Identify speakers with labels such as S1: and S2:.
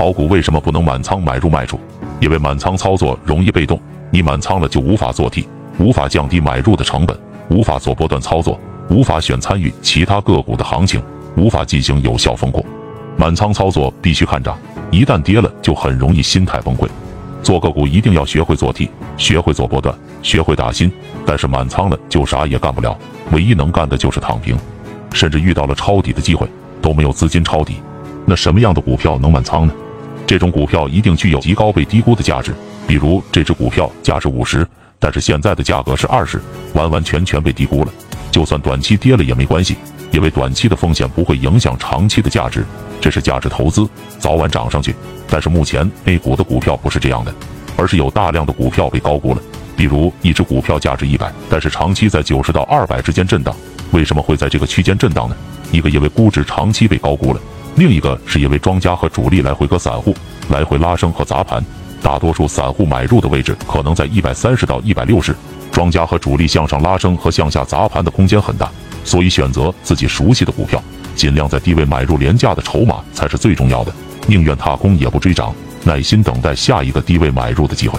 S1: 炒股为什么不能满仓买入卖出？因为满仓操作容易被动，你满仓了就无法做 T，无法降低买入的成本，无法做波段操作，无法选参与其他个股的行情，无法进行有效风控。满仓操作必须看涨，一旦跌了就很容易心态崩溃。做个股一定要学会做 T，学会做波段，学会打新。但是满仓了就啥也干不了，唯一能干的就是躺平，甚至遇到了抄底的机会都没有资金抄底。那什么样的股票能满仓呢？这种股票一定具有极高被低估的价值，比如这只股票价值五十，但是现在的价格是二十，完完全全被低估了。就算短期跌了也没关系，因为短期的风险不会影响长期的价值，这是价值投资，早晚涨上去。但是目前 A 股的股票不是这样的，而是有大量的股票被高估了。比如一只股票价值一百，但是长期在九十到二百之间震荡，为什么会在这个区间震荡呢？一个因为估值长期被高估了。另一个是因为庄家和主力来回割散户来回拉升和砸盘，大多数散户买入的位置可能在一百三十到一百六十，庄家和主力向上拉升和向下砸盘的空间很大，所以选择自己熟悉的股票，尽量在低位买入廉价的筹码才是最重要的，宁愿踏空也不追涨，耐心等待下一个低位买入的机会。